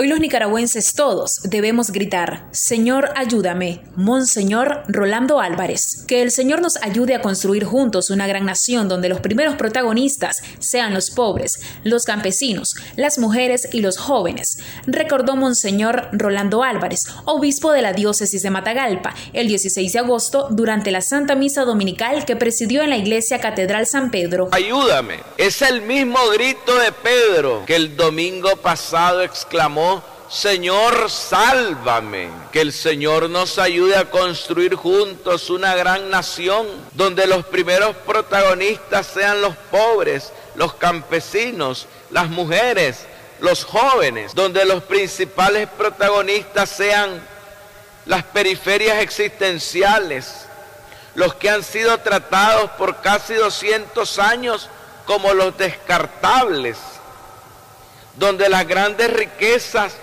Hoy los nicaragüenses todos debemos gritar, Señor, ayúdame, Monseñor Rolando Álvarez. Que el Señor nos ayude a construir juntos una gran nación donde los primeros protagonistas sean los pobres, los campesinos, las mujeres y los jóvenes, recordó Monseñor Rolando Álvarez, obispo de la diócesis de Matagalpa, el 16 de agosto durante la Santa Misa Dominical que presidió en la Iglesia Catedral San Pedro. Ayúdame, es el mismo grito de Pedro que el domingo pasado exclamó Señor, sálvame. Que el Señor nos ayude a construir juntos una gran nación donde los primeros protagonistas sean los pobres, los campesinos, las mujeres, los jóvenes, donde los principales protagonistas sean las periferias existenciales, los que han sido tratados por casi 200 años como los descartables donde las grandes riquezas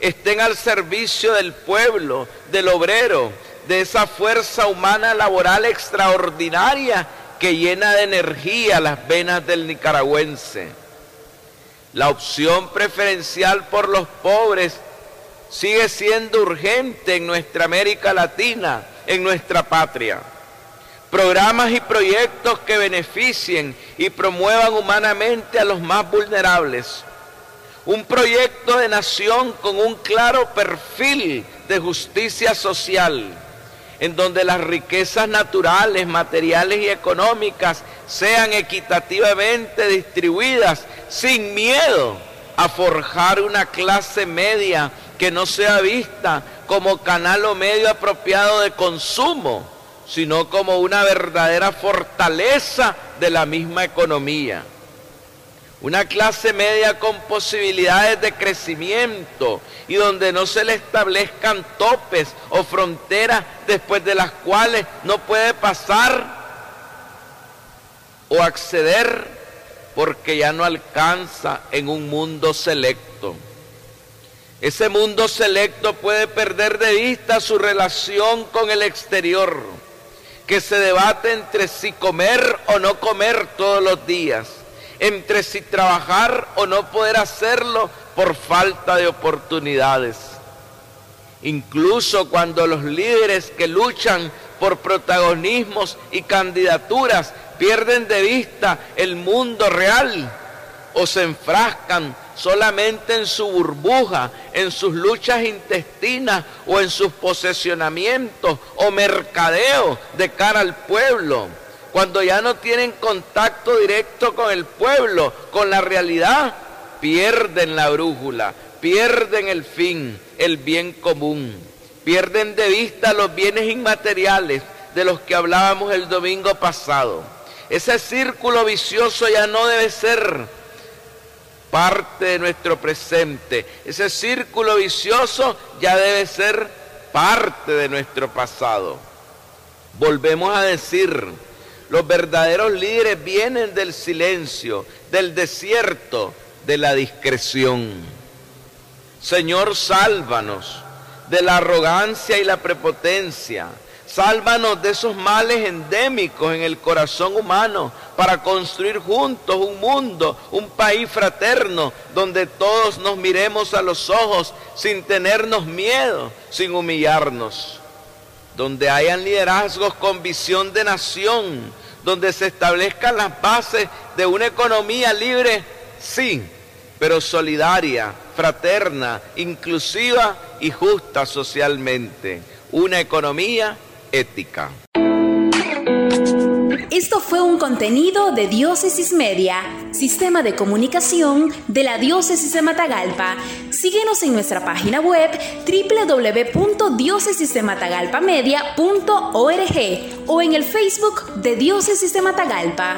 estén al servicio del pueblo, del obrero, de esa fuerza humana laboral extraordinaria que llena de energía las venas del nicaragüense. La opción preferencial por los pobres sigue siendo urgente en nuestra América Latina, en nuestra patria. Programas y proyectos que beneficien y promuevan humanamente a los más vulnerables un proyecto de nación con un claro perfil de justicia social, en donde las riquezas naturales, materiales y económicas sean equitativamente distribuidas sin miedo a forjar una clase media que no sea vista como canal o medio apropiado de consumo, sino como una verdadera fortaleza de la misma economía. Una clase media con posibilidades de crecimiento y donde no se le establezcan topes o fronteras después de las cuales no puede pasar o acceder porque ya no alcanza en un mundo selecto. Ese mundo selecto puede perder de vista su relación con el exterior, que se debate entre si comer o no comer todos los días entre si trabajar o no poder hacerlo por falta de oportunidades. Incluso cuando los líderes que luchan por protagonismos y candidaturas pierden de vista el mundo real o se enfrascan solamente en su burbuja, en sus luchas intestinas o en sus posesionamientos o mercadeo de cara al pueblo cuando ya no tienen contacto directo con el pueblo, con la realidad, pierden la brújula, pierden el fin, el bien común, pierden de vista los bienes inmateriales de los que hablábamos el domingo pasado. Ese círculo vicioso ya no debe ser parte de nuestro presente. Ese círculo vicioso ya debe ser parte de nuestro pasado. Volvemos a decir, los verdaderos líderes vienen del silencio, del desierto, de la discreción. Señor, sálvanos de la arrogancia y la prepotencia. Sálvanos de esos males endémicos en el corazón humano para construir juntos un mundo, un país fraterno, donde todos nos miremos a los ojos sin tenernos miedo, sin humillarnos donde hayan liderazgos con visión de nación, donde se establezcan las bases de una economía libre, sí, pero solidaria, fraterna, inclusiva y justa socialmente. Una economía ética. Esto fue un contenido de Diócesis Media, sistema de comunicación de la Diócesis de Matagalpa. Síguenos en nuestra página web www.diócesisdematagalpamedia.org o en el Facebook de Diócesis de Matagalpa.